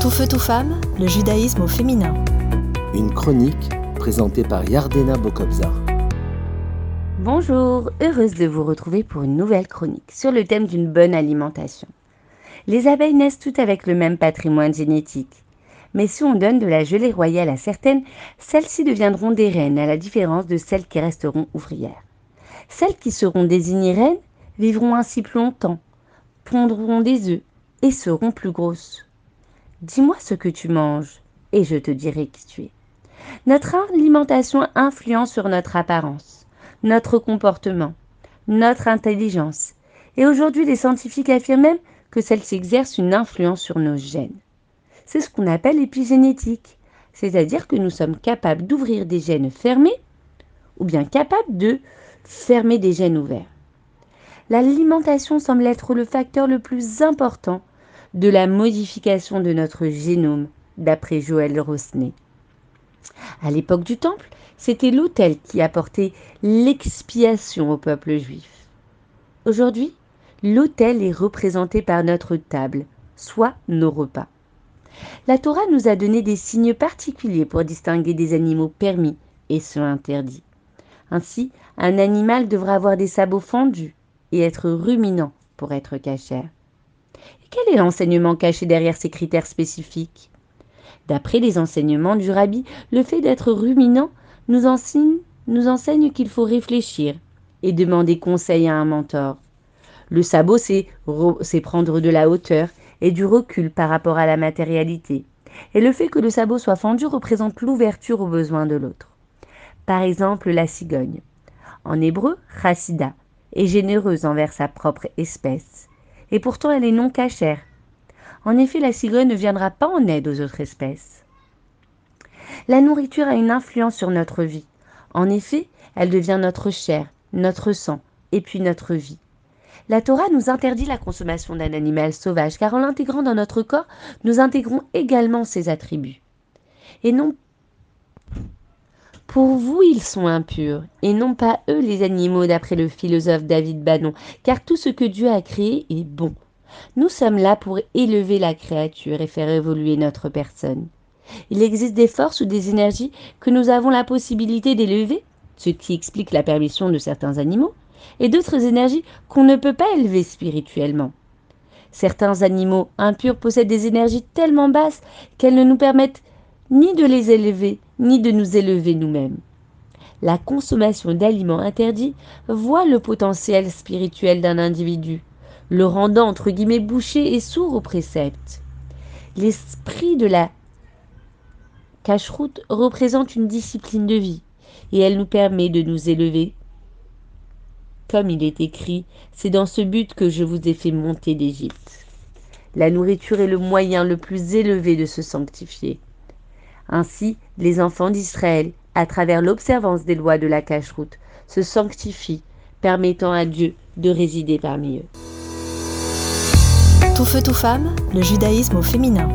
Tout feu, tout femme, le judaïsme au féminin. Une chronique présentée par Yardena Bokobzar. Bonjour, heureuse de vous retrouver pour une nouvelle chronique sur le thème d'une bonne alimentation. Les abeilles naissent toutes avec le même patrimoine génétique. Mais si on donne de la gelée royale à certaines, celles-ci deviendront des reines à la différence de celles qui resteront ouvrières. Celles qui seront désignées reines vivront ainsi plus longtemps, pondront des œufs et seront plus grosses. Dis-moi ce que tu manges et je te dirai qui tu es. Notre alimentation influence sur notre apparence, notre comportement, notre intelligence. Et aujourd'hui, les scientifiques affirment même que celle-ci exerce une influence sur nos gènes. C'est ce qu'on appelle l'épigénétique, c'est-à-dire que nous sommes capables d'ouvrir des gènes fermés ou bien capables de fermer des gènes ouverts. L'alimentation semble être le facteur le plus important de la modification de notre génome, d'après Joël Rosnet. À l'époque du Temple, c'était l'autel qui apportait l'expiation au peuple juif. Aujourd'hui, l'autel est représenté par notre table, soit nos repas. La Torah nous a donné des signes particuliers pour distinguer des animaux permis et ceux interdits. Ainsi, un animal devra avoir des sabots fendus et être ruminant pour être cachère. Et quel est l'enseignement caché derrière ces critères spécifiques? D'après les enseignements du rabbi, le fait d'être ruminant nous enseigne, qu'il faut réfléchir et demander conseil à un mentor. Le sabot, c'est prendre de la hauteur et du recul par rapport à la matérialité. Et le fait que le sabot soit fendu représente l'ouverture aux besoins de l'autre. Par exemple, la cigogne. En hébreu, chassida, est généreuse envers sa propre espèce. Et pourtant, elle est non cachère. En effet, la cigogne ne viendra pas en aide aux autres espèces. La nourriture a une influence sur notre vie. En effet, elle devient notre chair, notre sang, et puis notre vie. La Torah nous interdit la consommation d'un animal sauvage, car en l'intégrant dans notre corps, nous intégrons également ses attributs. Et non pour vous, ils sont impurs, et non pas eux les animaux, d'après le philosophe David Bannon, car tout ce que Dieu a créé est bon. Nous sommes là pour élever la créature et faire évoluer notre personne. Il existe des forces ou des énergies que nous avons la possibilité d'élever, ce qui explique la permission de certains animaux, et d'autres énergies qu'on ne peut pas élever spirituellement. Certains animaux impurs possèdent des énergies tellement basses qu'elles ne nous permettent ni de les élever, ni de nous élever nous-mêmes. La consommation d'aliments interdits voit le potentiel spirituel d'un individu, le rendant entre guillemets bouché et sourd aux préceptes. L'esprit de la cache-route représente une discipline de vie et elle nous permet de nous élever. Comme il est écrit, c'est dans ce but que je vous ai fait monter d'Égypte. La nourriture est le moyen le plus élevé de se sanctifier. Ainsi, les enfants d'Israël, à travers l'observance des lois de la cache-route, se sanctifient, permettant à Dieu de résider parmi eux. Tout feu, tout femme, le judaïsme au féminin.